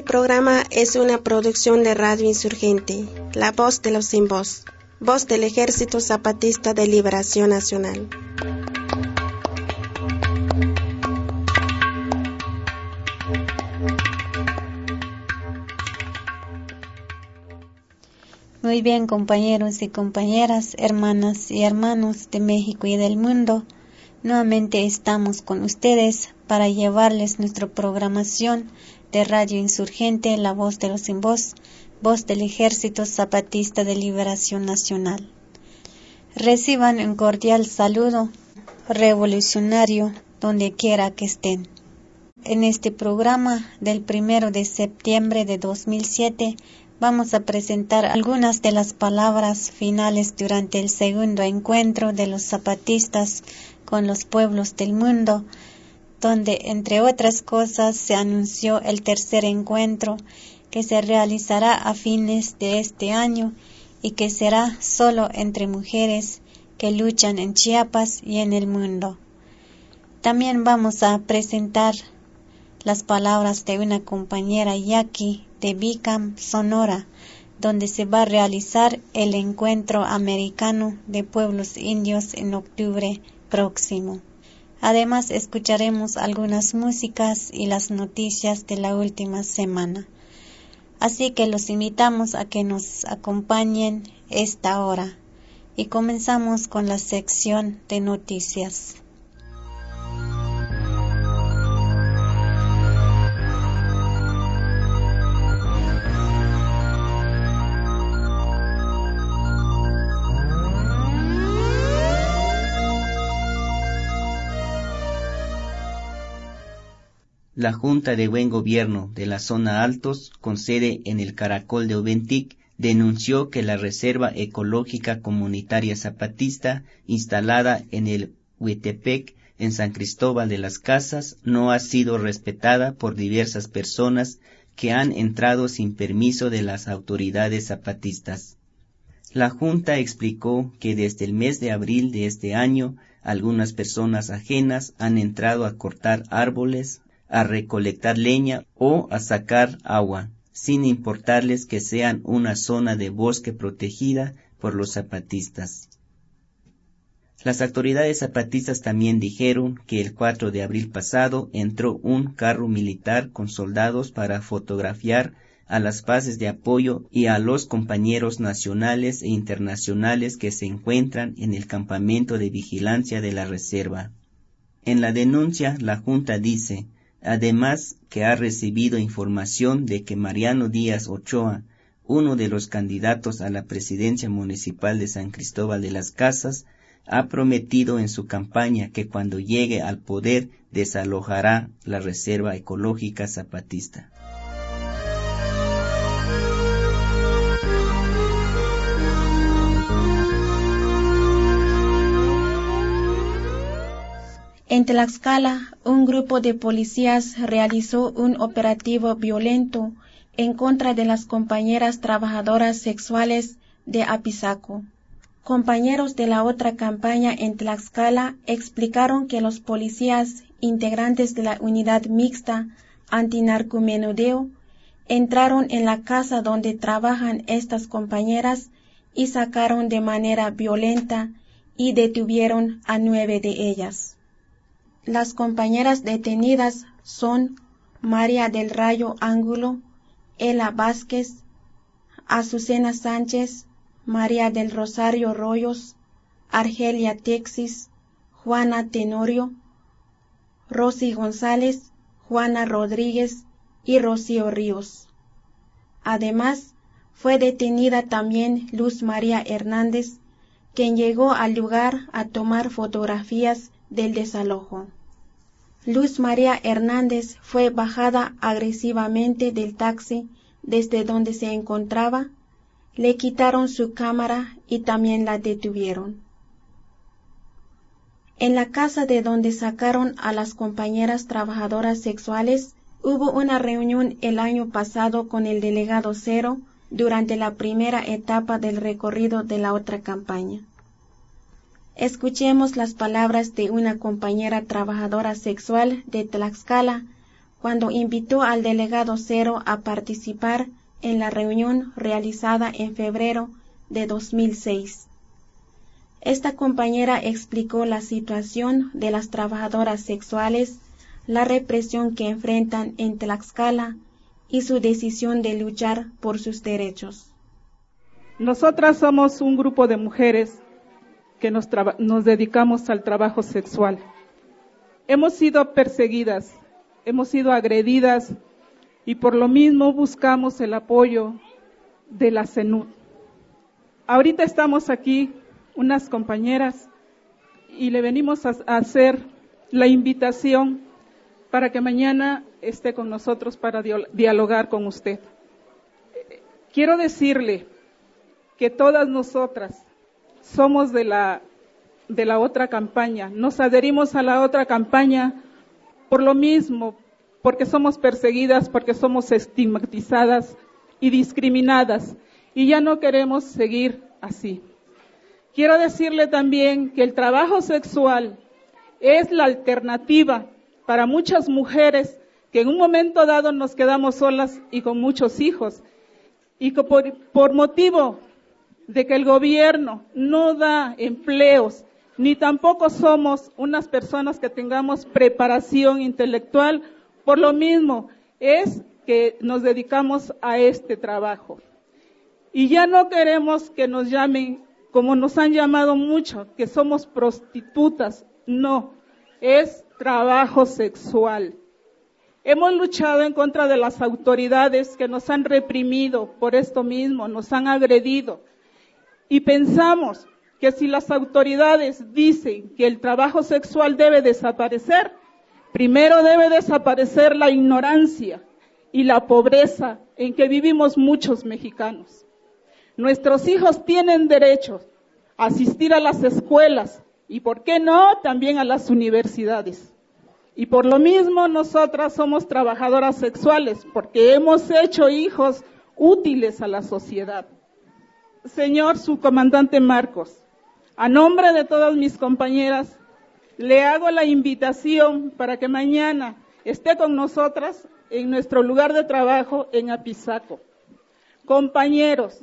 Este programa es una producción de Radio Insurgente, La Voz de los Sin Voz, voz del Ejército Zapatista de Liberación Nacional. Muy bien, compañeros y compañeras, hermanas y hermanos de México y del mundo. Nuevamente estamos con ustedes para llevarles nuestra programación de Radio Insurgente, La Voz de los Sin Voz, voz del Ejército Zapatista de Liberación Nacional. Reciban un cordial saludo revolucionario donde quiera que estén. En este programa del primero de septiembre de 2007 vamos a presentar algunas de las palabras finales durante el segundo encuentro de los zapatistas con los pueblos del mundo, donde, entre otras cosas, se anunció el tercer encuentro que se realizará a fines de este año y que será solo entre mujeres que luchan en Chiapas y en el mundo. También vamos a presentar las palabras de una compañera yaqui de Bicam, Sonora, donde se va a realizar el encuentro americano de pueblos indios en octubre próximo. Además, escucharemos algunas músicas y las noticias de la última semana. Así que los invitamos a que nos acompañen esta hora. Y comenzamos con la sección de noticias. La Junta de Buen Gobierno de la Zona Altos, con sede en el Caracol de Oventic, denunció que la Reserva Ecológica Comunitaria Zapatista, instalada en el Huitepec, en San Cristóbal de las Casas, no ha sido respetada por diversas personas que han entrado sin permiso de las autoridades zapatistas. La Junta explicó que desde el mes de abril de este año algunas personas ajenas han entrado a cortar árboles, a recolectar leña o a sacar agua, sin importarles que sean una zona de bosque protegida por los zapatistas. Las autoridades zapatistas también dijeron que el 4 de abril pasado entró un carro militar con soldados para fotografiar a las bases de apoyo y a los compañeros nacionales e internacionales que se encuentran en el campamento de vigilancia de la reserva. En la denuncia, la Junta dice Además que ha recibido información de que Mariano Díaz Ochoa, uno de los candidatos a la presidencia municipal de San Cristóbal de las Casas, ha prometido en su campaña que cuando llegue al poder desalojará la Reserva Ecológica Zapatista. En Tlaxcala, un grupo de policías realizó un operativo violento en contra de las compañeras trabajadoras sexuales de Apizaco. Compañeros de la otra campaña en Tlaxcala explicaron que los policías integrantes de la unidad mixta antinarcomenudeo entraron en la casa donde trabajan estas compañeras y sacaron de manera violenta y detuvieron a nueve de ellas. Las compañeras detenidas son María del Rayo Ángulo, Ela Vázquez, Azucena Sánchez, María del Rosario Rollos, Argelia Texis, Juana Tenorio, Rosy González, Juana Rodríguez y Rocío Ríos. Además, fue detenida también Luz María Hernández, quien llegó al lugar a tomar fotografías del desalojo. Luz María Hernández fue bajada agresivamente del taxi desde donde se encontraba, le quitaron su cámara y también la detuvieron. En la casa de donde sacaron a las compañeras trabajadoras sexuales hubo una reunión el año pasado con el delegado Cero durante la primera etapa del recorrido de la otra campaña. Escuchemos las palabras de una compañera trabajadora sexual de Tlaxcala cuando invitó al delegado Cero a participar en la reunión realizada en febrero de 2006. Esta compañera explicó la situación de las trabajadoras sexuales, la represión que enfrentan en Tlaxcala y su decisión de luchar por sus derechos. Nosotras somos un grupo de mujeres que nos, nos dedicamos al trabajo sexual. Hemos sido perseguidas, hemos sido agredidas y por lo mismo buscamos el apoyo de la CENUD. Ahorita estamos aquí, unas compañeras, y le venimos a, hacer la invitación para que mañana esté con nosotros para dialogar con usted. Quiero decirle que todas nosotras somos de la, de la otra campaña, nos adherimos a la otra campaña por lo mismo, porque somos perseguidas, porque somos estigmatizadas y discriminadas. Y ya no queremos seguir así. Quiero decirle también que el trabajo sexual es la alternativa para muchas mujeres que en un momento dado nos quedamos solas y con muchos hijos. Y que por, por motivo de que el gobierno no da empleos ni tampoco somos unas personas que tengamos preparación intelectual, por lo mismo es que nos dedicamos a este trabajo. Y ya no queremos que nos llamen como nos han llamado mucho, que somos prostitutas. No, es trabajo sexual. Hemos luchado en contra de las autoridades que nos han reprimido por esto mismo, nos han agredido. Y pensamos que si las autoridades dicen que el trabajo sexual debe desaparecer, primero debe desaparecer la ignorancia y la pobreza en que vivimos muchos mexicanos. Nuestros hijos tienen derecho a asistir a las escuelas y, ¿por qué no?, también a las universidades. Y por lo mismo nosotras somos trabajadoras sexuales, porque hemos hecho hijos útiles a la sociedad. Señor subcomandante Marcos, a nombre de todas mis compañeras, le hago la invitación para que mañana esté con nosotras en nuestro lugar de trabajo en Apizaco. Compañeros,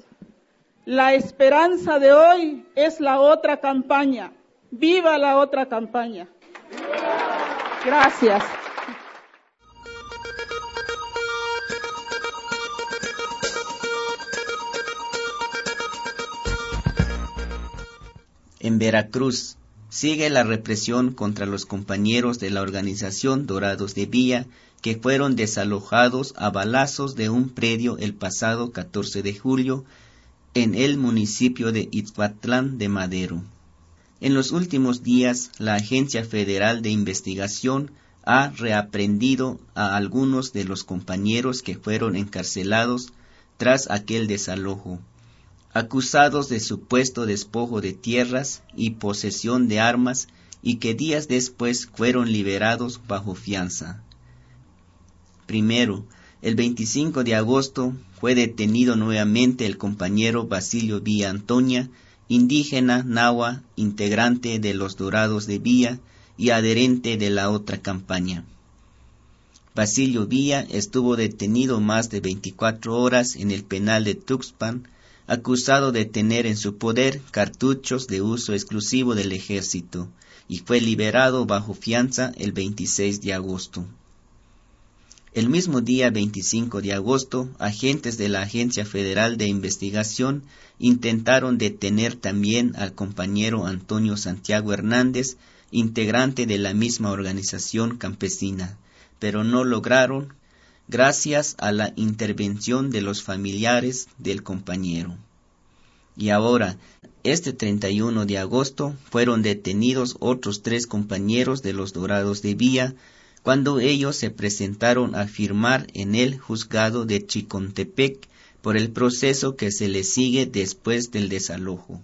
la esperanza de hoy es la otra campaña. Viva la otra campaña. Gracias. En Veracruz sigue la represión contra los compañeros de la organización Dorados de Villa que fueron desalojados a balazos de un predio el pasado 14 de julio en el municipio de Itzpatlán de Madero. En los últimos días, la Agencia Federal de Investigación ha reaprendido a algunos de los compañeros que fueron encarcelados tras aquel desalojo, acusados de supuesto despojo de tierras y posesión de armas y que días después fueron liberados bajo fianza. Primero, el 25 de agosto fue detenido nuevamente el compañero Basilio Villa Antonia, indígena nahua, integrante de los Dorados de Villa y adherente de la otra campaña. Basilio Villa estuvo detenido más de 24 horas en el penal de Tuxpan, acusado de tener en su poder cartuchos de uso exclusivo del ejército, y fue liberado bajo fianza el 26 de agosto. El mismo día 25 de agosto, agentes de la Agencia Federal de Investigación intentaron detener también al compañero Antonio Santiago Hernández, integrante de la misma organización campesina, pero no lograron gracias a la intervención de los familiares del compañero. Y ahora, este 31 de agosto, fueron detenidos otros tres compañeros de los Dorados de Vía, cuando ellos se presentaron a firmar en el juzgado de Chicontepec por el proceso que se le sigue después del desalojo.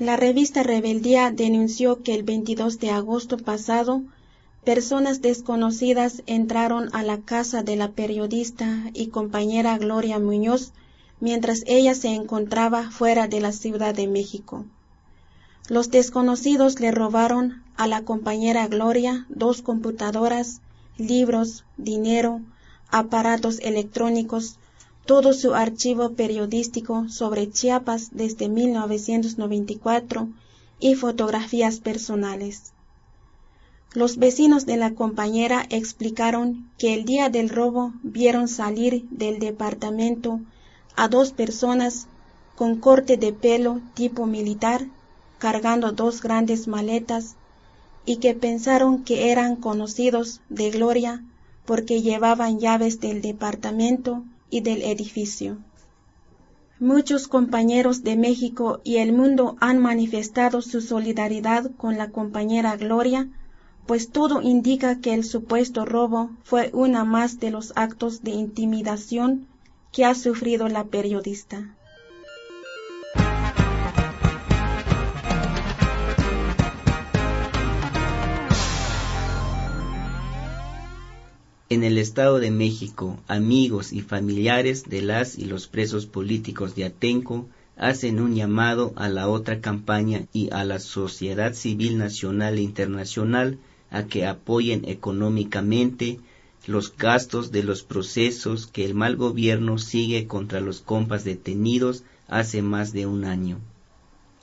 La revista Rebeldía denunció que el 22 de agosto pasado personas desconocidas entraron a la casa de la periodista y compañera Gloria Muñoz mientras ella se encontraba fuera de la Ciudad de México. Los desconocidos le robaron a la compañera Gloria dos computadoras, libros, dinero, aparatos electrónicos, todo su archivo periodístico sobre Chiapas desde 1994 y fotografías personales. Los vecinos de la compañera explicaron que el día del robo vieron salir del departamento a dos personas con corte de pelo tipo militar cargando dos grandes maletas y que pensaron que eran conocidos de Gloria porque llevaban llaves del departamento y del edificio. Muchos compañeros de México y el mundo han manifestado su solidaridad con la compañera Gloria, pues todo indica que el supuesto robo fue una más de los actos de intimidación que ha sufrido la periodista. En el Estado de México, amigos y familiares de las y los presos políticos de Atenco hacen un llamado a la otra campaña y a la sociedad civil nacional e internacional a que apoyen económicamente los gastos de los procesos que el mal gobierno sigue contra los compas detenidos hace más de un año.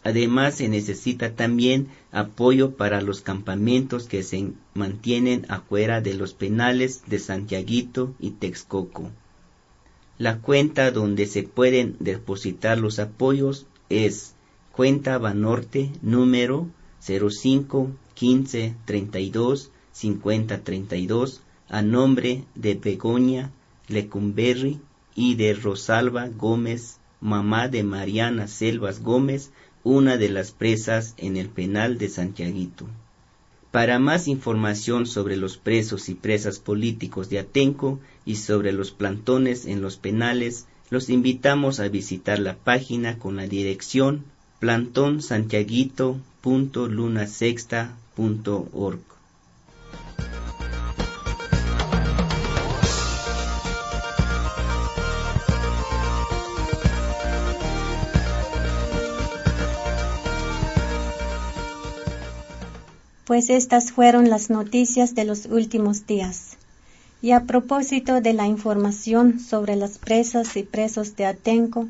Además, se necesita también apoyo para los campamentos que se mantienen afuera de los penales de Santiaguito y Texcoco. La cuenta donde se pueden depositar los apoyos es cuenta Banorte número 05 15 32 50 32 a nombre de Begoña Lecumberri y de Rosalba Gómez, mamá de Mariana Selvas Gómez, una de las presas en el penal de Santiaguito. Para más información sobre los presos y presas políticos de Atenco y sobre los plantones en los penales, los invitamos a visitar la página con la dirección plantonsantiaguito.lunasexta.org. pues estas fueron las noticias de los últimos días. Y a propósito de la información sobre las presas y presos de Atenco,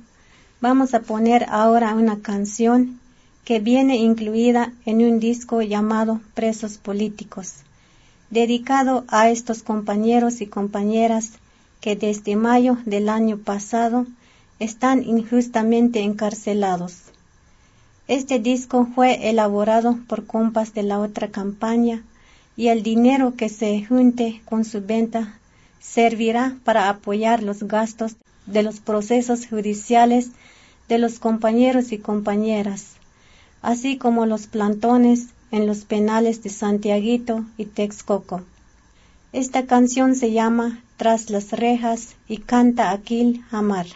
vamos a poner ahora una canción que viene incluida en un disco llamado Presos Políticos, dedicado a estos compañeros y compañeras que desde mayo del año pasado están injustamente encarcelados. Este disco fue elaborado por compas de la otra campaña y el dinero que se junte con su venta servirá para apoyar los gastos de los procesos judiciales de los compañeros y compañeras, así como los plantones en los penales de Santiaguito y Texcoco. Esta canción se llama Tras las rejas y canta Aquil Hamar.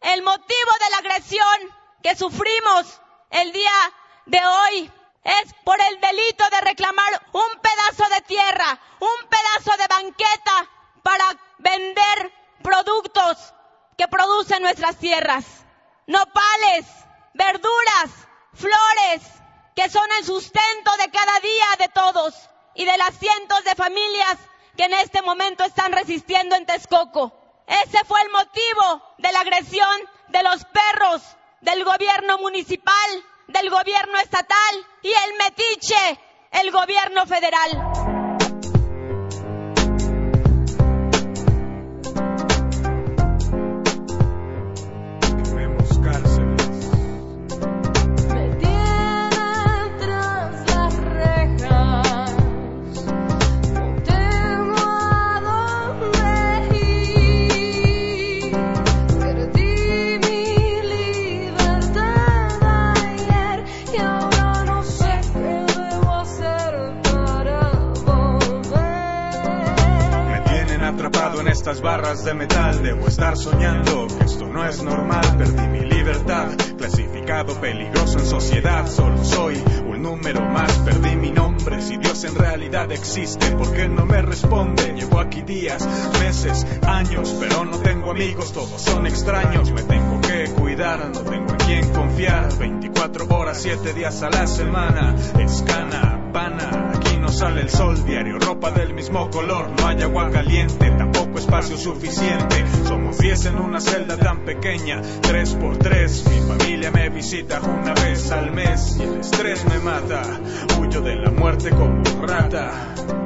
El motivo de la agresión que sufrimos el día de hoy es por el delito de reclamar un pedazo de tierra, un pedazo de banqueta para vender productos que producen nuestras tierras. Nopales, verduras, flores, que son el sustento de cada día de todos y de las cientos de familias que en este momento están resistiendo en Texcoco. Ese fue el motivo de la agresión de los perros del gobierno municipal, del gobierno estatal y el metiche, el gobierno federal. Barras de metal. Debo estar soñando que esto no es normal. Perdí mi libertad, clasificado peligroso en sociedad. Solo soy un número más. Perdí mi nombre. Si Dios en realidad existe, ¿por qué no me responde? Llevo aquí días, meses, años, pero no tengo amigos. Todos son extraños. Me tengo que cuidar, no tengo en quién confiar. 24 horas, 7 días a la semana. Escana, pana sale el sol diario, ropa del mismo color, no hay agua caliente, tampoco espacio suficiente. Somos diez en una celda tan pequeña, tres por tres. Mi familia me visita una vez al mes y el estrés me mata. Huyo de la muerte como rata.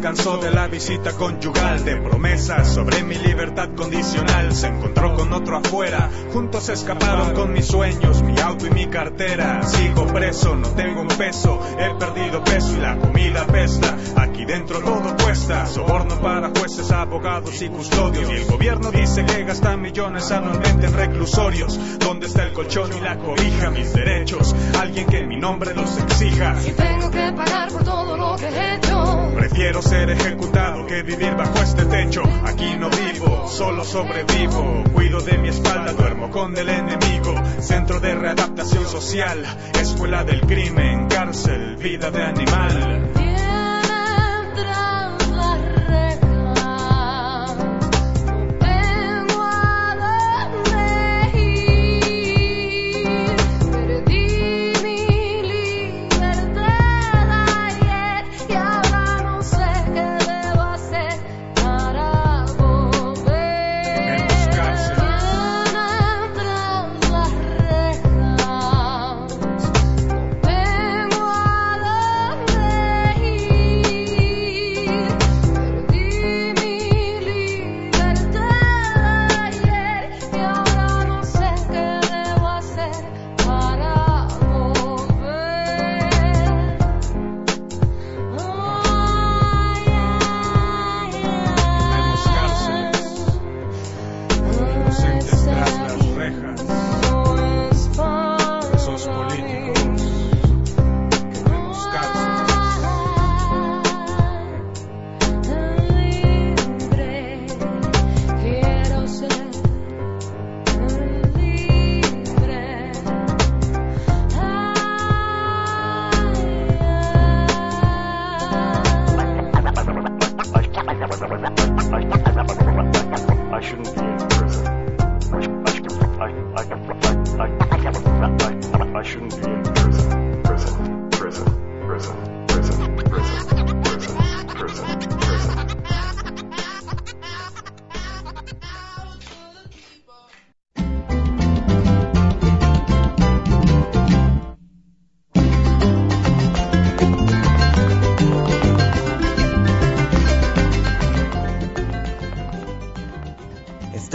Cansó de la visita conyugal, de promesas sobre mi libertad condicional. Se encontró con otro afuera, juntos escaparon con mis sueños, mi auto y mi cartera. Sigo preso, no tengo un peso, he perdido peso y la comida pesta. Aquí dentro todo cuesta, soborno para jueces, abogados y custodios. Y el gobierno dice que gasta millones anualmente en reclusorios. ¿Dónde está el colchón y la cobija? Mis derechos, alguien que mi nombre los exija. Si tengo que pagar por todo lo que he hecho, prefiero ser ejecutado que vivir bajo este techo. Aquí no vivo, solo sobrevivo. Cuido de mi espalda, duermo con el enemigo. Centro de readaptación social, escuela del crimen, cárcel, vida de animal.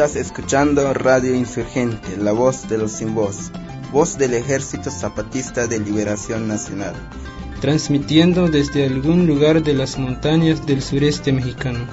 Estás escuchando Radio Insurgente, la voz de los sin voz, voz del Ejército Zapatista de Liberación Nacional. Transmitiendo desde algún lugar de las montañas del sureste mexicano.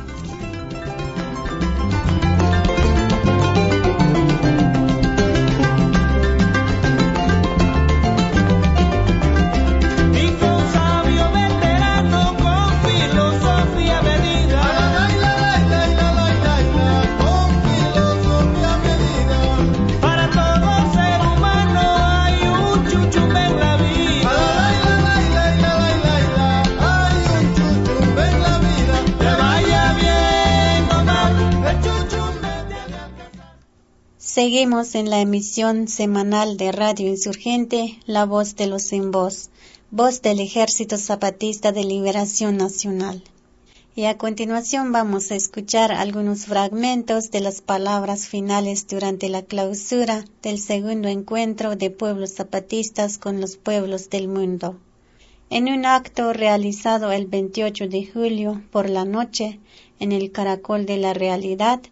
Seguimos en la emisión semanal de Radio Insurgente, La Voz de los Sin Voz, voz del Ejército Zapatista de Liberación Nacional. Y a continuación vamos a escuchar algunos fragmentos de las palabras finales durante la clausura del segundo encuentro de pueblos zapatistas con los pueblos del mundo. En un acto realizado el 28 de julio por la noche en el Caracol de la Realidad,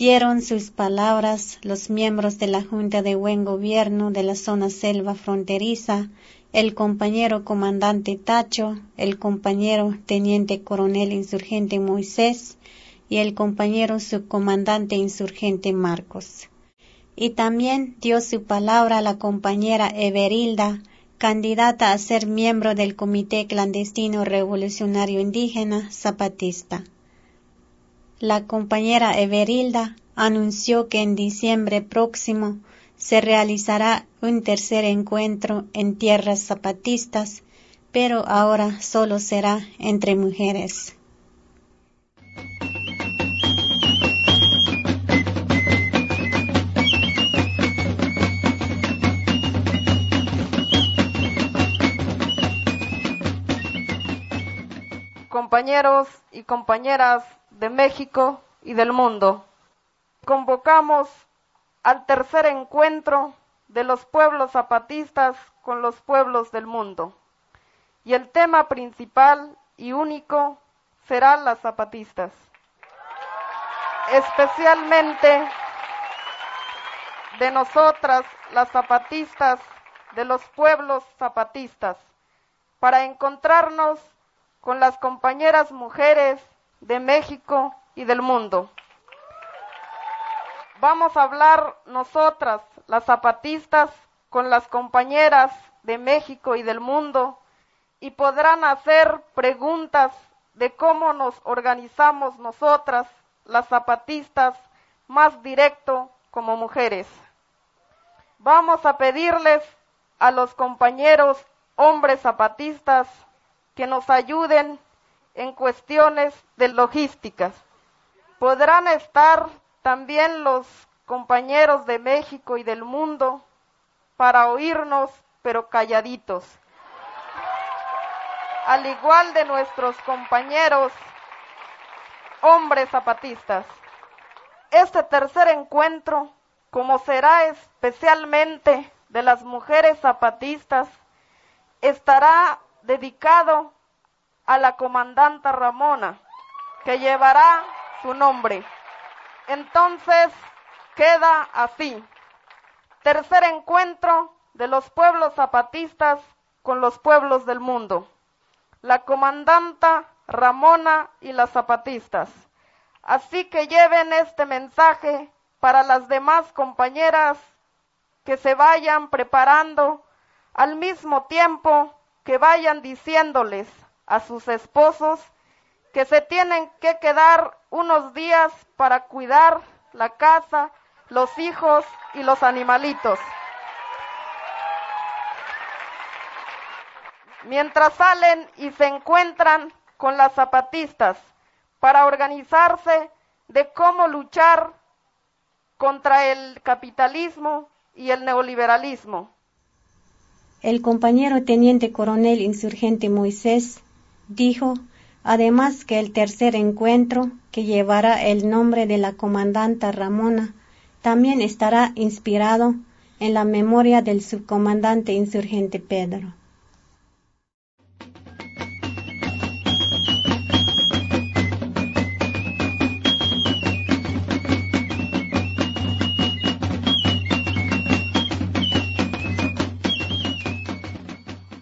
dieron sus palabras los miembros de la Junta de Buen Gobierno de la zona selva fronteriza, el compañero comandante Tacho, el compañero teniente coronel insurgente Moisés y el compañero subcomandante insurgente Marcos. Y también dio su palabra a la compañera Everilda, candidata a ser miembro del Comité Clandestino Revolucionario Indígena Zapatista. La compañera Everilda anunció que en diciembre próximo se realizará un tercer encuentro en tierras zapatistas, pero ahora solo será entre mujeres. Compañeros y compañeras de México y del mundo. Convocamos al tercer encuentro de los pueblos zapatistas con los pueblos del mundo. Y el tema principal y único será las zapatistas. Especialmente de nosotras, las zapatistas, de los pueblos zapatistas, para encontrarnos con las compañeras mujeres de México y del mundo. Vamos a hablar nosotras, las zapatistas, con las compañeras de México y del mundo y podrán hacer preguntas de cómo nos organizamos nosotras, las zapatistas, más directo como mujeres. Vamos a pedirles a los compañeros hombres zapatistas que nos ayuden en cuestiones de logísticas. Podrán estar también los compañeros de México y del mundo para oírnos, pero calladitos. Al igual de nuestros compañeros hombres zapatistas. Este tercer encuentro, como será especialmente de las mujeres zapatistas, estará dedicado a la comandanta Ramona, que llevará su nombre. Entonces queda así. Tercer encuentro de los pueblos zapatistas con los pueblos del mundo. La comandanta Ramona y las zapatistas. Así que lleven este mensaje para las demás compañeras que se vayan preparando al mismo tiempo que vayan diciéndoles a sus esposos que se tienen que quedar unos días para cuidar la casa, los hijos y los animalitos. Mientras salen y se encuentran con las zapatistas para organizarse de cómo luchar contra el capitalismo y el neoliberalismo. El compañero teniente coronel insurgente Moisés dijo además que el tercer encuentro, que llevará el nombre de la comandanta Ramona, también estará inspirado en la memoria del subcomandante insurgente Pedro.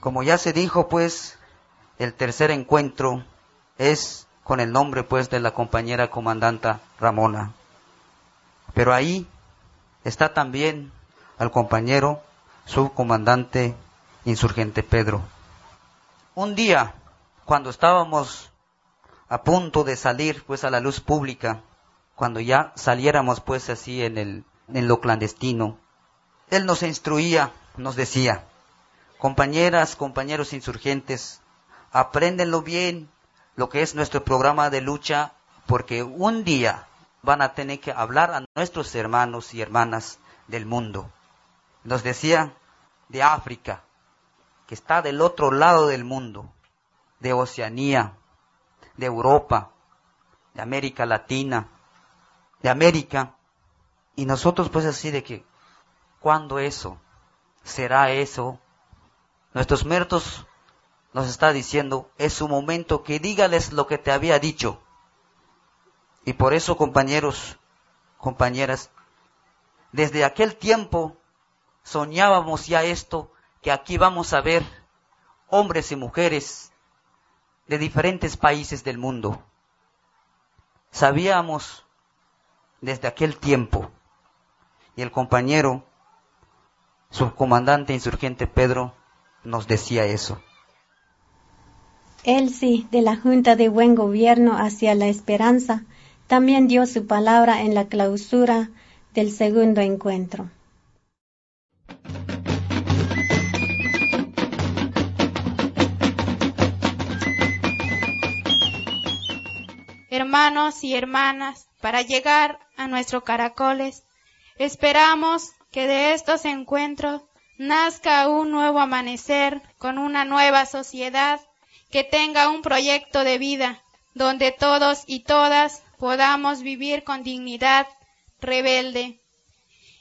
Como ya se dijo, pues, el tercer encuentro es con el nombre pues de la compañera comandanta Ramona. Pero ahí está también al compañero subcomandante insurgente Pedro. Un día, cuando estábamos a punto de salir pues a la luz pública, cuando ya saliéramos pues así en el en lo clandestino, él nos instruía, nos decía, compañeras, compañeros insurgentes, apréndenlo bien, lo que es nuestro programa de lucha, porque un día van a tener que hablar a nuestros hermanos y hermanas del mundo. Nos decía de África, que está del otro lado del mundo, de Oceanía, de Europa, de América Latina, de América. Y nosotros pues así de que, ¿cuándo eso? ¿Será eso? Nuestros muertos nos está diciendo, es su momento que dígales lo que te había dicho. Y por eso, compañeros, compañeras, desde aquel tiempo soñábamos ya esto, que aquí vamos a ver hombres y mujeres de diferentes países del mundo. Sabíamos desde aquel tiempo, y el compañero, subcomandante insurgente Pedro, nos decía eso. Elsie, de la Junta de Buen Gobierno hacia la Esperanza, también dio su palabra en la clausura del segundo encuentro. Hermanos y hermanas, para llegar a nuestros caracoles, esperamos que de estos encuentros nazca un nuevo amanecer con una nueva sociedad que tenga un proyecto de vida donde todos y todas podamos vivir con dignidad rebelde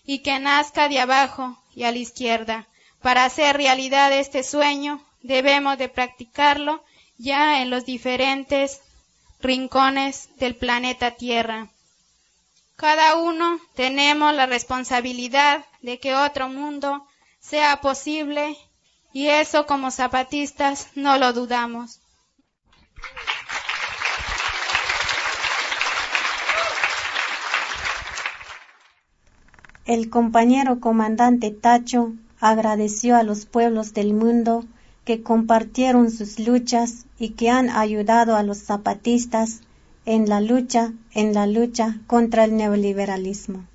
y que nazca de abajo y a la izquierda. Para hacer realidad este sueño debemos de practicarlo ya en los diferentes rincones del planeta Tierra. Cada uno tenemos la responsabilidad de que otro mundo sea posible y eso como zapatistas no lo dudamos. El compañero comandante Tacho agradeció a los pueblos del mundo que compartieron sus luchas y que han ayudado a los zapatistas en la lucha, en la lucha contra el neoliberalismo.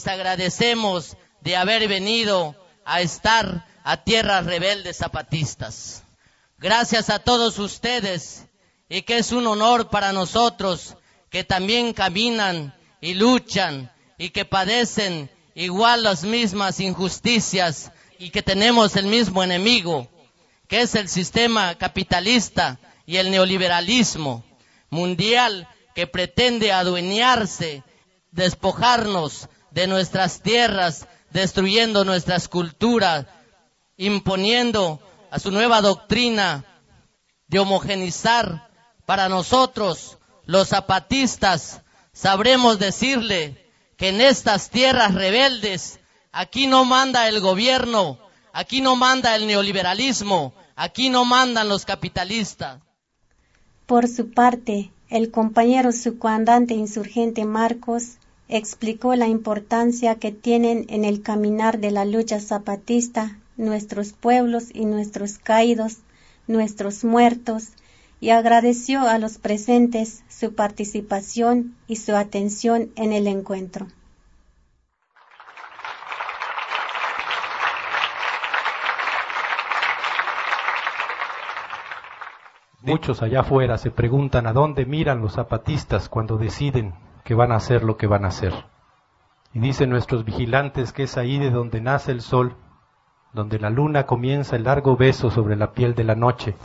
Les agradecemos de haber venido a estar a tierras rebeldes zapatistas. Gracias a todos ustedes y que es un honor para nosotros que también caminan y luchan y que padecen igual las mismas injusticias y que tenemos el mismo enemigo, que es el sistema capitalista y el neoliberalismo mundial que pretende adueñarse, despojarnos de nuestras tierras, destruyendo nuestras culturas, imponiendo a su nueva doctrina de homogenizar para nosotros, los zapatistas, sabremos decirle que en estas tierras rebeldes, aquí no manda el gobierno, aquí no manda el neoliberalismo, aquí no mandan los capitalistas. Por su parte, el compañero subcomandante insurgente Marcos explicó la importancia que tienen en el caminar de la lucha zapatista nuestros pueblos y nuestros caídos, nuestros muertos, y agradeció a los presentes su participación y su atención en el encuentro. Muchos allá afuera se preguntan a dónde miran los zapatistas cuando deciden que van a hacer lo que van a hacer. Y dicen nuestros vigilantes que es ahí de donde nace el sol, donde la luna comienza el largo beso sobre la piel de la noche,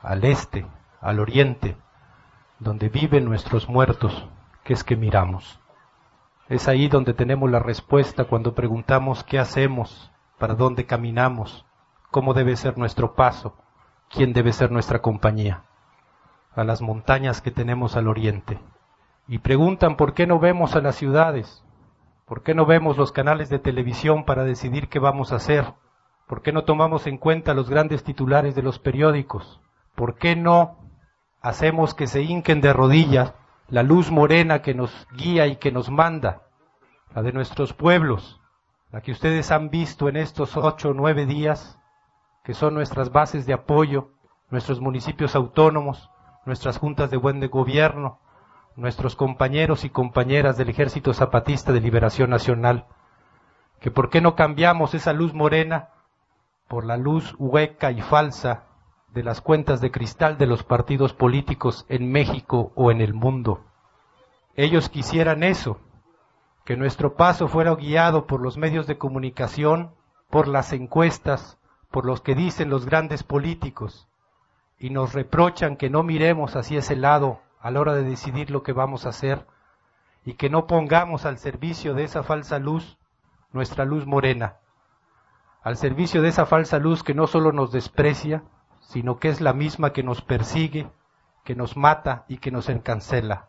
al este, al oriente, donde viven nuestros muertos, que es que miramos. Es ahí donde tenemos la respuesta cuando preguntamos qué hacemos, para dónde caminamos, cómo debe ser nuestro paso, quién debe ser nuestra compañía, a las montañas que tenemos al oriente y preguntan por qué no vemos a las ciudades, por qué no vemos los canales de televisión para decidir qué vamos a hacer, por qué no tomamos en cuenta los grandes titulares de los periódicos, por qué no hacemos que se hinquen de rodillas la luz morena que nos guía y que nos manda, la de nuestros pueblos, la que ustedes han visto en estos ocho o nueve días, que son nuestras bases de apoyo, nuestros municipios autónomos, nuestras juntas de buen gobierno, nuestros compañeros y compañeras del Ejército Zapatista de Liberación Nacional, que por qué no cambiamos esa luz morena por la luz hueca y falsa de las cuentas de cristal de los partidos políticos en México o en el mundo. Ellos quisieran eso, que nuestro paso fuera guiado por los medios de comunicación, por las encuestas, por los que dicen los grandes políticos, y nos reprochan que no miremos hacia ese lado a la hora de decidir lo que vamos a hacer, y que no pongamos al servicio de esa falsa luz nuestra luz morena, al servicio de esa falsa luz que no solo nos desprecia, sino que es la misma que nos persigue, que nos mata y que nos encancela,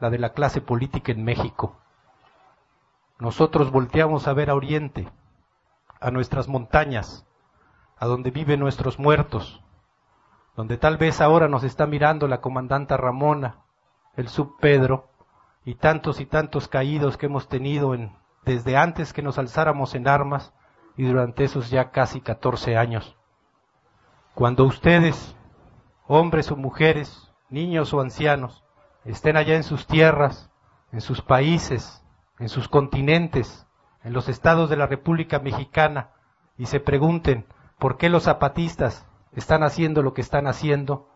la de la clase política en México. Nosotros volteamos a ver a Oriente, a nuestras montañas, a donde viven nuestros muertos, donde tal vez ahora nos está mirando la comandanta Ramona, el sub Pedro, y tantos y tantos caídos que hemos tenido en, desde antes que nos alzáramos en armas y durante esos ya casi 14 años. Cuando ustedes, hombres o mujeres, niños o ancianos, estén allá en sus tierras, en sus países, en sus continentes, en los estados de la República Mexicana, y se pregunten por qué los zapatistas están haciendo lo que están haciendo,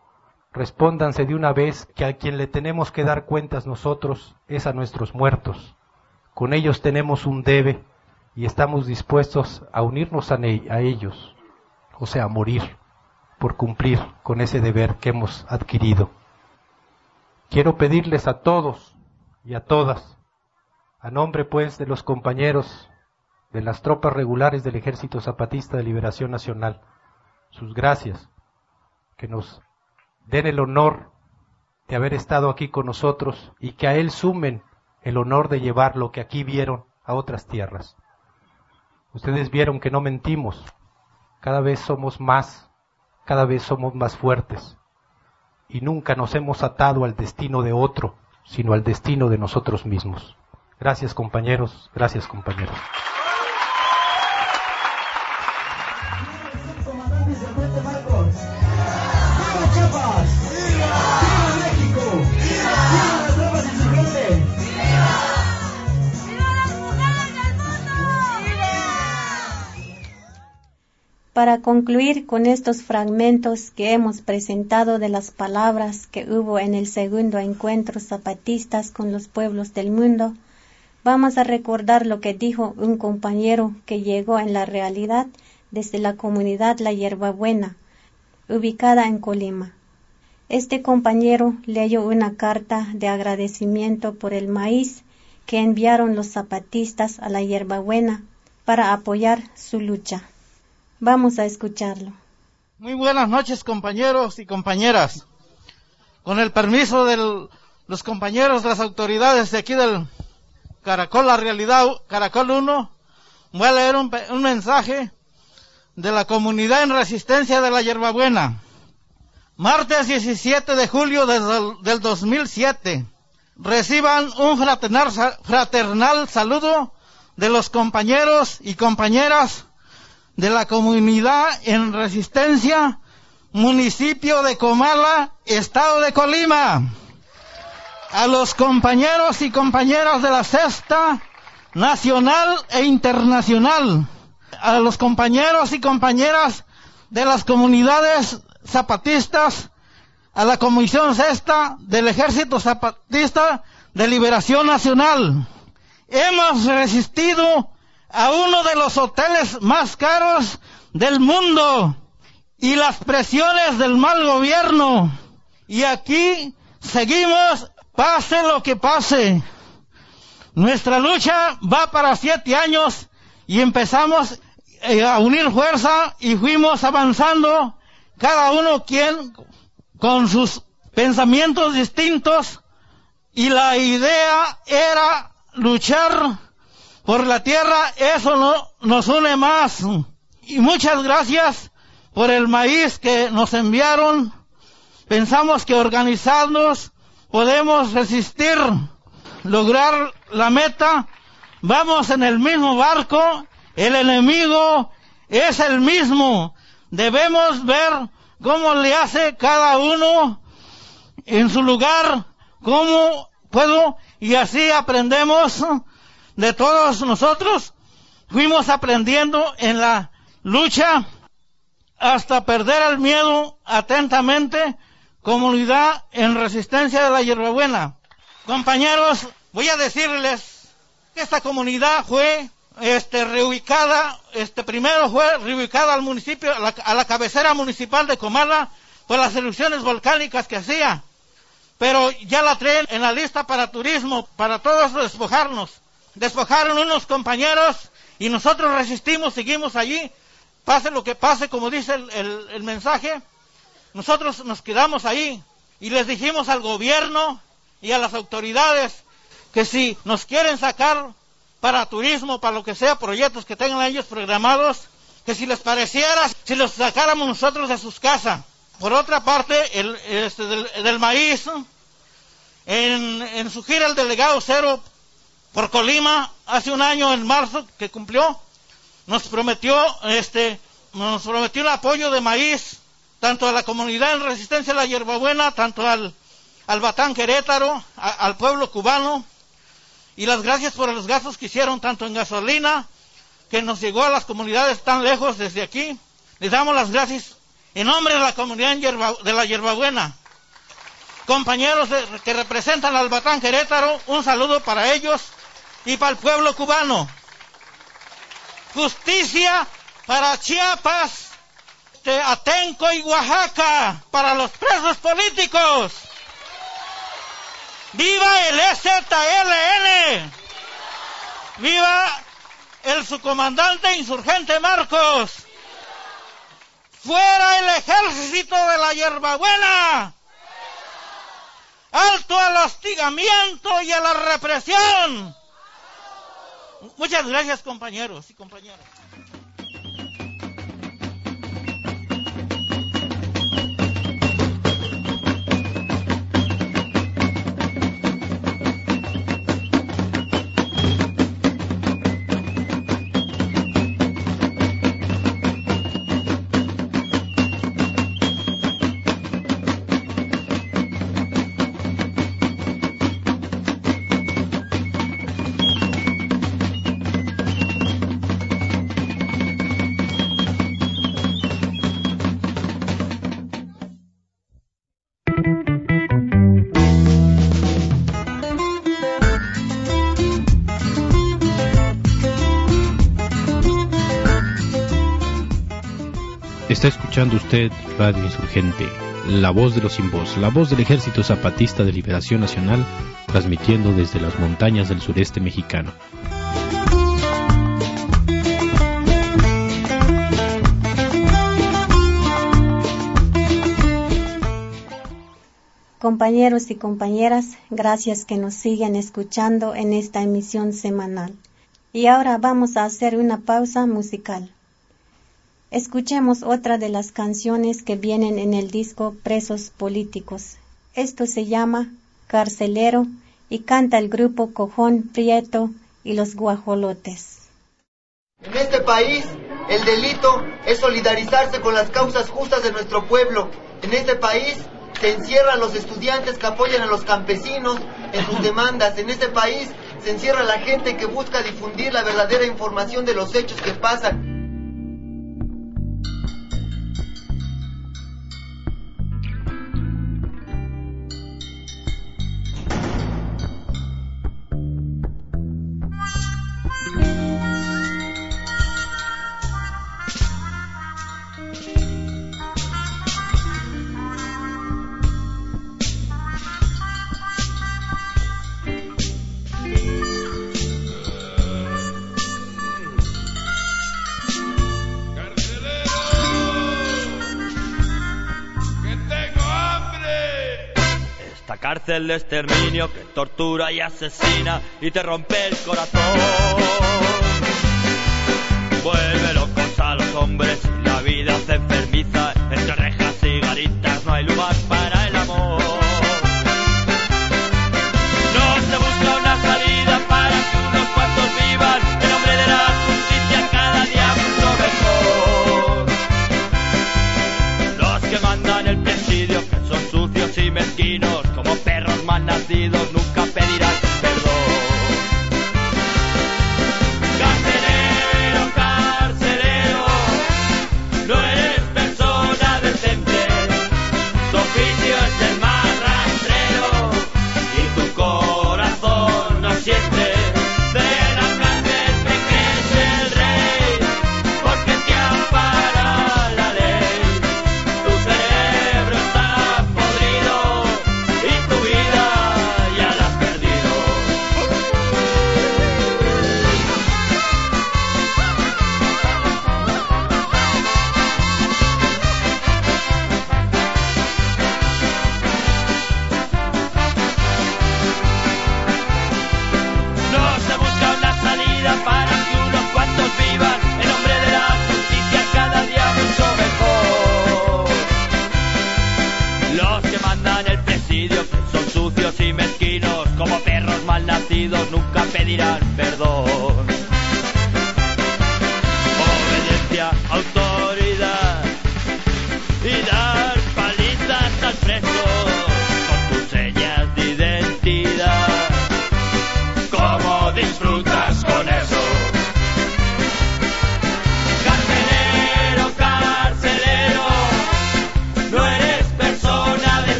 respóndanse de una vez que a quien le tenemos que dar cuentas nosotros es a nuestros muertos. Con ellos tenemos un debe y estamos dispuestos a unirnos a, a ellos, o sea, a morir por cumplir con ese deber que hemos adquirido. Quiero pedirles a todos y a todas, a nombre pues de los compañeros de las tropas regulares del Ejército Zapatista de Liberación Nacional, sus gracias, que nos den el honor de haber estado aquí con nosotros y que a Él sumen el honor de llevar lo que aquí vieron a otras tierras. Ustedes vieron que no mentimos, cada vez somos más, cada vez somos más fuertes y nunca nos hemos atado al destino de otro, sino al destino de nosotros mismos. Gracias compañeros, gracias compañeros. Para concluir con estos fragmentos que hemos presentado de las palabras que hubo en el segundo encuentro zapatistas con los pueblos del mundo, vamos a recordar lo que dijo un compañero que llegó en la realidad desde la comunidad La Hierbabuena, ubicada en Colima. Este compañero leyó una carta de agradecimiento por el maíz que enviaron los zapatistas a la Hierbabuena para apoyar su lucha. Vamos a escucharlo. Muy buenas noches compañeros y compañeras. Con el permiso de los compañeros las autoridades de aquí del Caracol La Realidad, Caracol 1, voy a leer un, un mensaje de la comunidad en resistencia de la Hierbabuena. Martes 17 de julio del, del 2007. Reciban un fraternal saludo de los compañeros y compañeras de la comunidad en resistencia, municipio de Comala, estado de Colima. A los compañeros y compañeras de la cesta nacional e internacional. A los compañeros y compañeras de las comunidades zapatistas, a la Comisión Cesta del Ejército Zapatista de Liberación Nacional. Hemos resistido a uno de los hoteles más caros del mundo y las presiones del mal gobierno. Y aquí seguimos, pase lo que pase. Nuestra lucha va para siete años y empezamos eh, a unir fuerza y fuimos avanzando, cada uno quien con sus pensamientos distintos y la idea era luchar por la tierra, eso no, nos une más. Y muchas gracias por el maíz que nos enviaron. Pensamos que organizarnos podemos resistir, lograr la meta. Vamos en el mismo barco, el enemigo es el mismo. Debemos ver cómo le hace cada uno en su lugar, cómo puedo, y así aprendemos de todos nosotros fuimos aprendiendo en la lucha hasta perder el miedo atentamente, comunidad en resistencia de la hierbabuena. Compañeros, voy a decirles que esta comunidad fue este, reubicada, este, primero fue reubicada al municipio, a la, cabecera municipal de Comala, por las erupciones volcánicas que hacía. Pero ya la traen en la lista para turismo, para todos despojarnos. Despojaron unos compañeros y nosotros resistimos, seguimos allí, pase lo que pase, como dice el, el, mensaje, nosotros nos quedamos ahí y les dijimos al gobierno y a las autoridades que si nos quieren sacar para turismo, para lo que sea, proyectos que tengan ellos programados, que si les pareciera, si los sacáramos nosotros de sus casas. Por otra parte, el, este, del, del, maíz, en, en su gira el delegado Cero por Colima, hace un año, en marzo, que cumplió, nos prometió, este, nos prometió el apoyo de maíz, tanto a la comunidad en resistencia a la hierbabuena, tanto al, al Batán Querétaro, al pueblo cubano, y las gracias por los gastos que hicieron tanto en gasolina, que nos llegó a las comunidades tan lejos desde aquí. Les damos las gracias en nombre de la comunidad de la hierbabuena. Compañeros de, que representan al Batán Querétaro, un saludo para ellos y para el pueblo cubano. Justicia para Chiapas, Atenco y Oaxaca, para los presos políticos. ¡Viva el EZLN! ¡Viva el subcomandante insurgente Marcos! ¡Fuera el ejército de la hierbabuena! ¡Alto al hostigamiento y a la represión! Muchas gracias compañeros y compañeras. Escuchando usted Radio Insurgente, la voz de los sin voz, la voz del Ejército Zapatista de Liberación Nacional, transmitiendo desde las montañas del sureste mexicano. Compañeros y compañeras, gracias que nos siguen escuchando en esta emisión semanal. Y ahora vamos a hacer una pausa musical. Escuchemos otra de las canciones que vienen en el disco Presos Políticos. Esto se llama Carcelero y canta el grupo Cojón Prieto y los Guajolotes. En este país, el delito es solidarizarse con las causas justas de nuestro pueblo. En este país se encierran los estudiantes que apoyan a los campesinos en sus demandas. En este país se encierra la gente que busca difundir la verdadera información de los hechos que pasan. Cárcel de exterminio que tortura y asesina y te rompe el corazón. Vuelve locos a los hombres y la vida se enfermiza.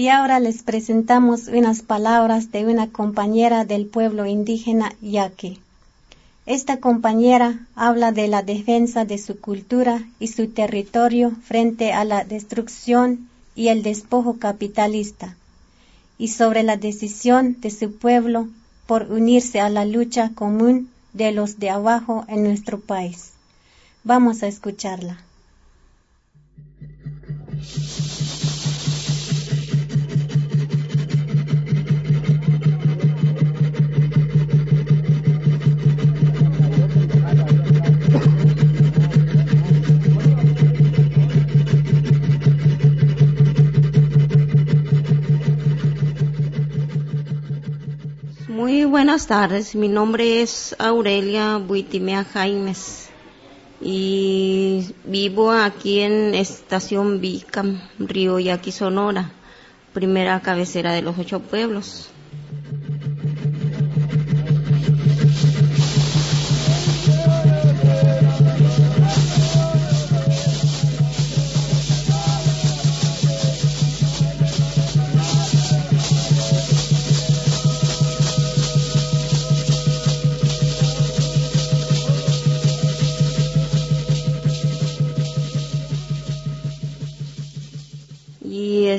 Y ahora les presentamos unas palabras de una compañera del pueblo indígena Yaqui. Esta compañera habla de la defensa de su cultura y su territorio frente a la destrucción y el despojo capitalista, y sobre la decisión de su pueblo por unirse a la lucha común de los de abajo en nuestro país. Vamos a escucharla. Muy buenas tardes, mi nombre es Aurelia Buitimea Jaimes y vivo aquí en Estación Vicam, Río Yaqui, Sonora, primera cabecera de los ocho pueblos.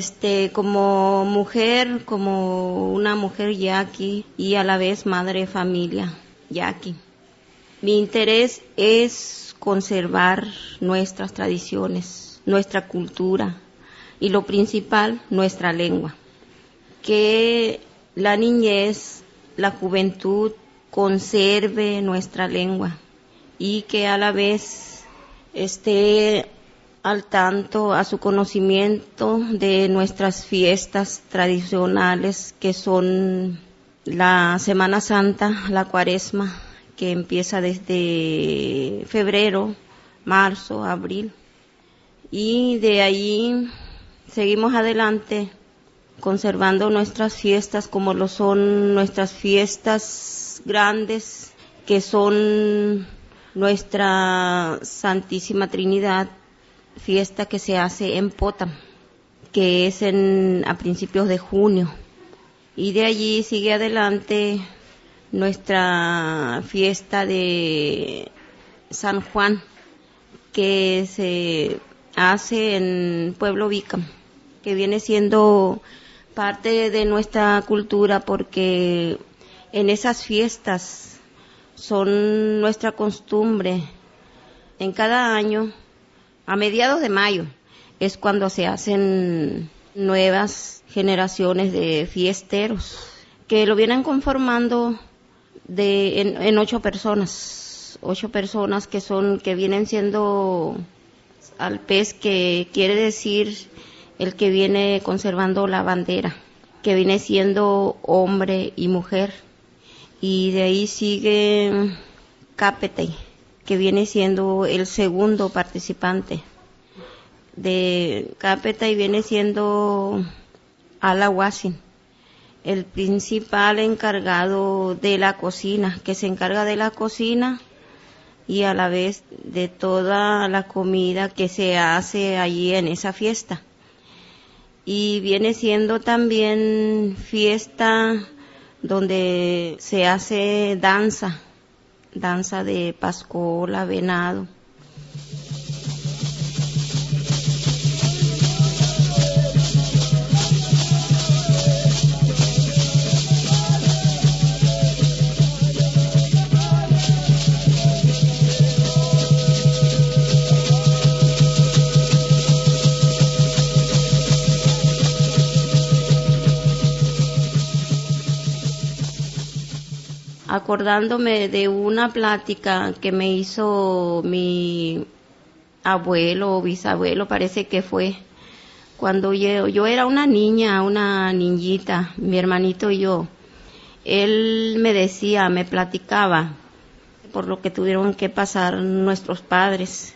Este, como mujer, como una mujer yaqui y a la vez madre de familia yaqui. Mi interés es conservar nuestras tradiciones, nuestra cultura y lo principal, nuestra lengua. Que la niñez, la juventud conserve nuestra lengua y que a la vez esté al tanto, a su conocimiento de nuestras fiestas tradicionales que son la Semana Santa, la Cuaresma, que empieza desde febrero, marzo, abril. Y de ahí seguimos adelante conservando nuestras fiestas como lo son nuestras fiestas grandes, que son nuestra Santísima Trinidad, fiesta que se hace en Potam, que es en, a principios de junio. Y de allí sigue adelante nuestra fiesta de San Juan, que se hace en Pueblo Vicam, que viene siendo parte de nuestra cultura porque en esas fiestas son nuestra costumbre. En cada año a mediados de mayo es cuando se hacen nuevas generaciones de fiesteros que lo vienen conformando de en, ocho personas. Ocho personas que son que vienen siendo al pez que quiere decir el que viene conservando la bandera que viene siendo hombre y mujer. Y de ahí sigue Capete que viene siendo el segundo participante de Capeta y viene siendo Alahuasin, el principal encargado de la cocina, que se encarga de la cocina y a la vez de toda la comida que se hace allí en esa fiesta. Y viene siendo también fiesta donde se hace danza, danza de pascola, venado. Acordándome de una plática que me hizo mi abuelo o bisabuelo, parece que fue, cuando yo, era una niña, una niñita, mi hermanito y yo. Él me decía, me platicaba por lo que tuvieron que pasar nuestros padres,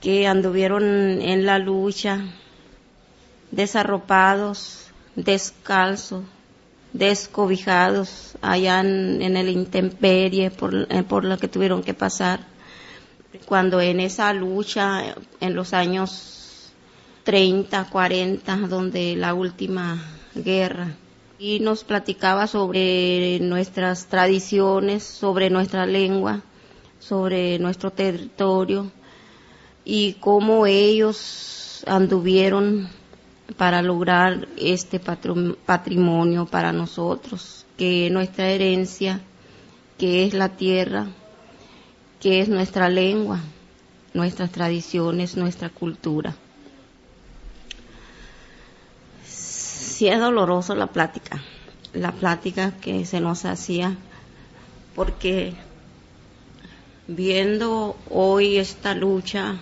que anduvieron en la lucha, desarropados, descalzos, descobijados allá en, el intemperie por, eh, por lo que tuvieron que pasar. Cuando en esa lucha, en los años 30, 40, donde la última guerra, y nos platicaba sobre nuestras tradiciones, sobre nuestra lengua, sobre nuestro territorio y cómo ellos anduvieron para lograr este patrimonio para nosotros, que es nuestra herencia, que es la tierra, que es nuestra lengua, nuestras tradiciones, nuestra cultura. Sí es doloroso la plática, la plática que se nos hacía, porque viendo hoy esta lucha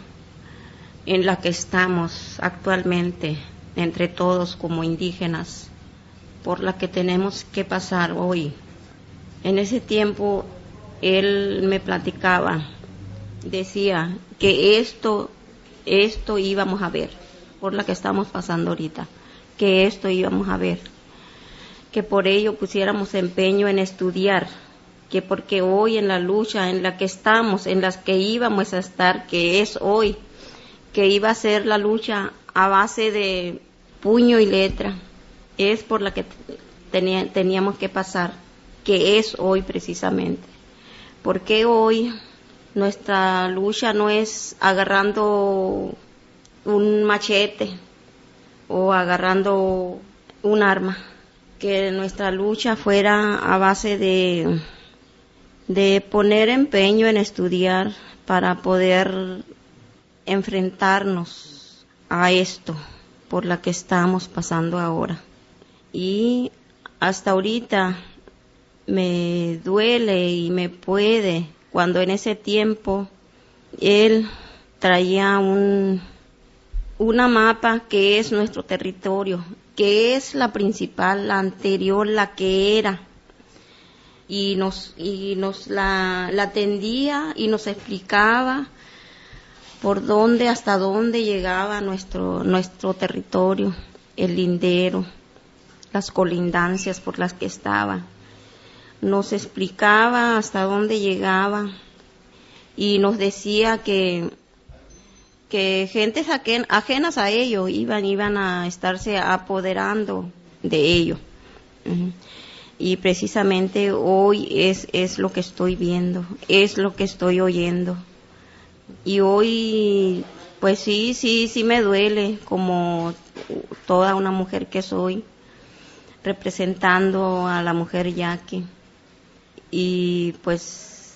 en la que estamos actualmente, entre todos como indígenas, por la que tenemos que pasar hoy. En ese tiempo él me platicaba, decía que esto, esto íbamos a ver, por la que estamos pasando ahorita, que esto íbamos a ver, que por ello pusiéramos empeño en estudiar, que porque hoy en la lucha en la que estamos, en las que íbamos a estar, que es hoy, que iba a ser la lucha a base de puño y letra, es por la que teníamos que pasar, que es hoy precisamente. Porque hoy nuestra lucha no es agarrando un machete o agarrando un arma, que nuestra lucha fuera a base de, de poner empeño en estudiar para poder enfrentarnos a esto por la que estamos pasando ahora. Y hasta ahorita me duele y me puede cuando en ese tiempo él traía un una mapa que es nuestro territorio, que es la principal, la anterior, la que era. Y nos, y nos la, la atendía y nos explicaba por dónde, hasta dónde llegaba nuestro, nuestro territorio, el lindero, las colindancias por las que estaba. Nos explicaba hasta dónde llegaba y nos decía que, que gentes ajenas a ello iban, iban a estarse apoderando de ello. Y precisamente hoy es, es lo que estoy viendo, es lo que estoy oyendo y hoy pues sí, sí, sí me duele como toda una mujer que soy, representando a la mujer yaqui. Y pues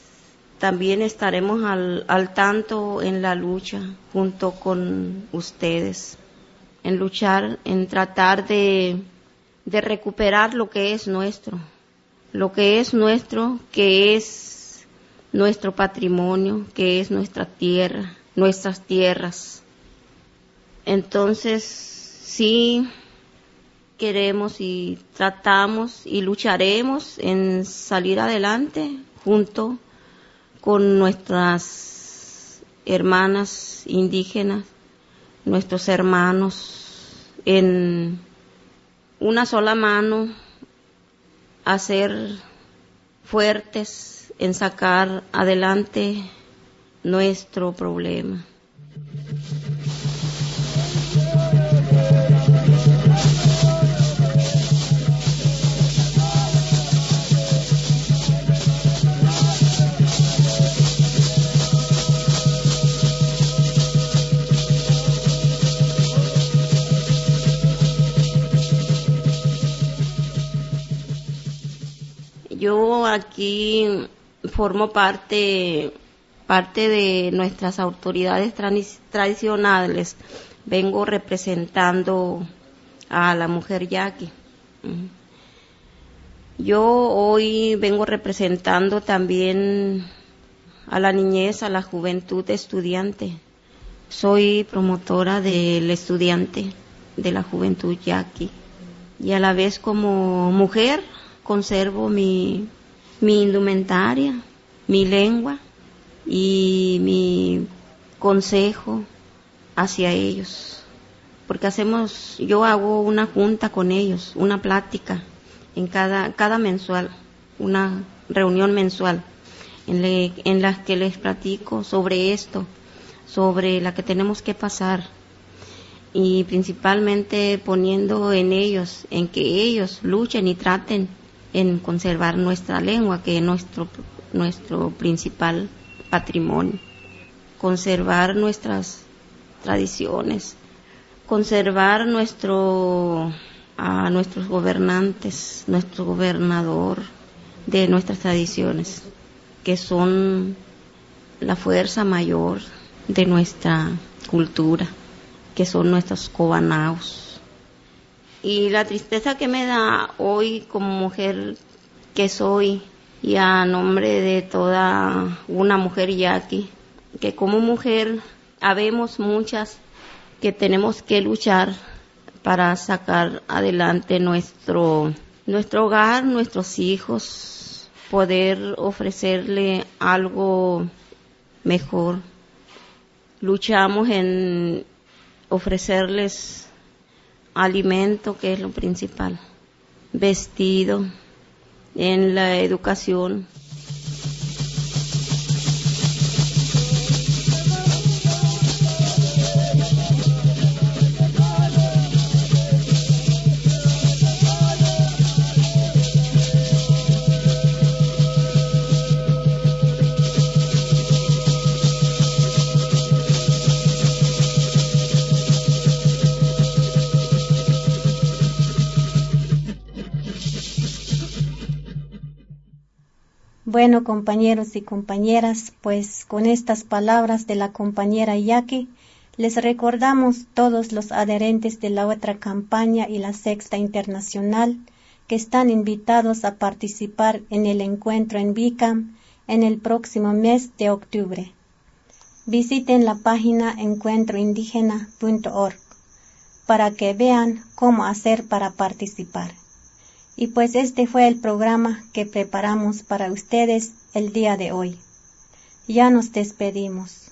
también estaremos al, al tanto en la lucha junto con ustedes, en luchar, en tratar de, de recuperar lo que es nuestro, lo que es nuestro, que es nuestro patrimonio, que es nuestra tierra, nuestras tierras. Entonces, sí queremos y tratamos y lucharemos en salir adelante junto con nuestras hermanas indígenas, nuestros hermanos, en una sola mano, hacer fuertes en sacar adelante nuestro problema. Yo aquí formo parte, parte de nuestras autoridades tradicionales. Vengo representando a la mujer yaqui. Yo hoy vengo representando también a la niñez, a la juventud estudiante. Soy promotora del estudiante de la juventud yaqui y a la vez como mujer conservo mi, mi indumentaria, mi lengua y mi consejo hacia ellos. Porque hacemos, yo hago una junta con ellos, una plática en cada, cada mensual, una reunión mensual en, le, en la que les platico sobre esto, sobre la que tenemos que pasar y principalmente poniendo en ellos, en que ellos luchen y traten en conservar nuestra lengua, que es nuestro, nuestro principal patrimonio, conservar nuestras tradiciones, conservar nuestro, a nuestros gobernantes, nuestro gobernador de nuestras tradiciones, que son la fuerza mayor de nuestra cultura, que son nuestros cobanaos. Y la tristeza que me da hoy como mujer que soy y a nombre de toda una mujer yaqui, que como mujer habemos muchas que tenemos que luchar para sacar adelante nuestro, nuestro hogar, nuestros hijos, poder ofrecerle algo mejor. Luchamos en ofrecerles alimento, que es lo principal, vestido, en la educación, Bueno, compañeros y compañeras, pues con estas palabras de la compañera Yaki, les recordamos todos los adherentes de la otra campaña y la sexta internacional que están invitados a participar en el encuentro en Bicam en el próximo mes de octubre. Visiten la página encuentroindígena.org para que vean cómo hacer para participar. Y pues este fue el programa que preparamos para ustedes el día de hoy. Ya nos despedimos.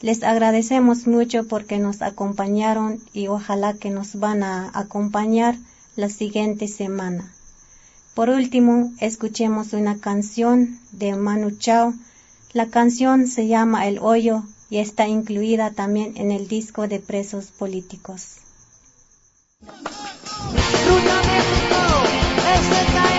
Les agradecemos mucho porque nos acompañaron y ojalá que nos van a acompañar la siguiente semana. Por último, escuchemos una canción de Manu Chao. La canción se llama El Hoyo y está incluida también en el disco de presos políticos. place that I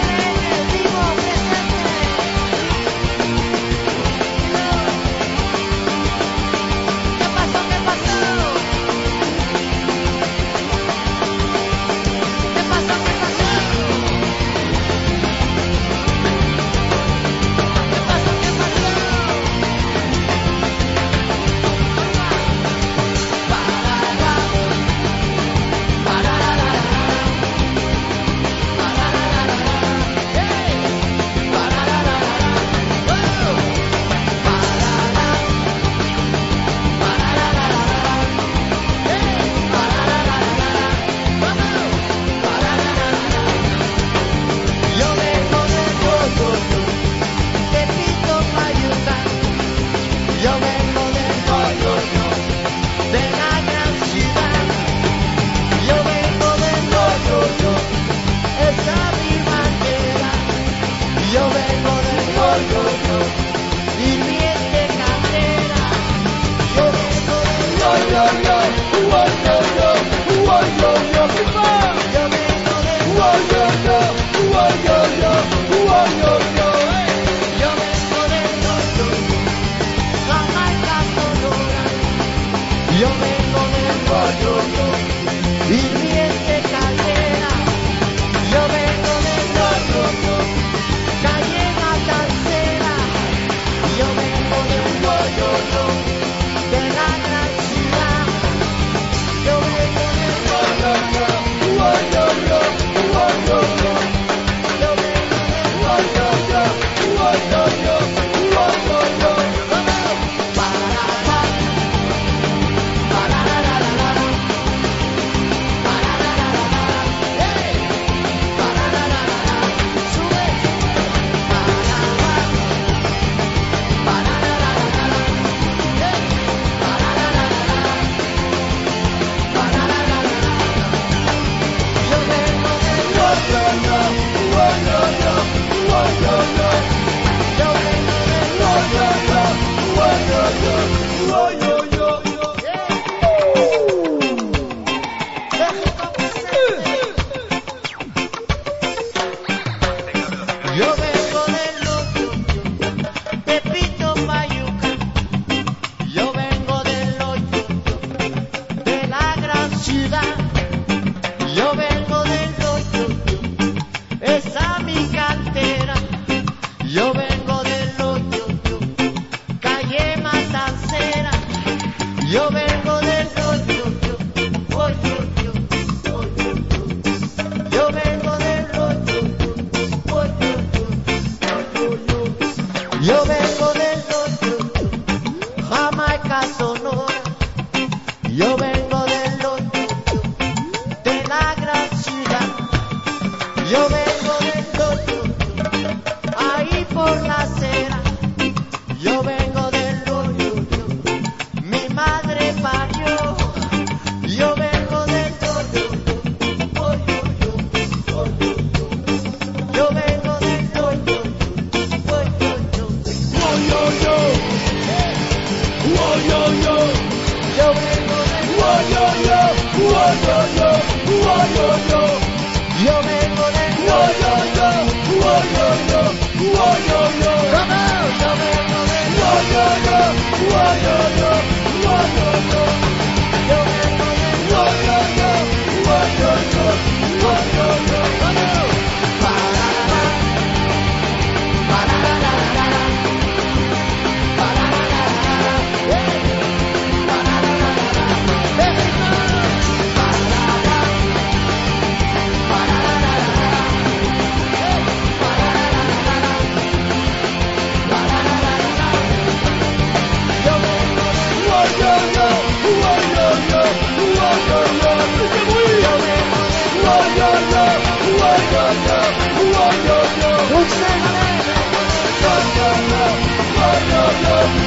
Whoa, yo, yo.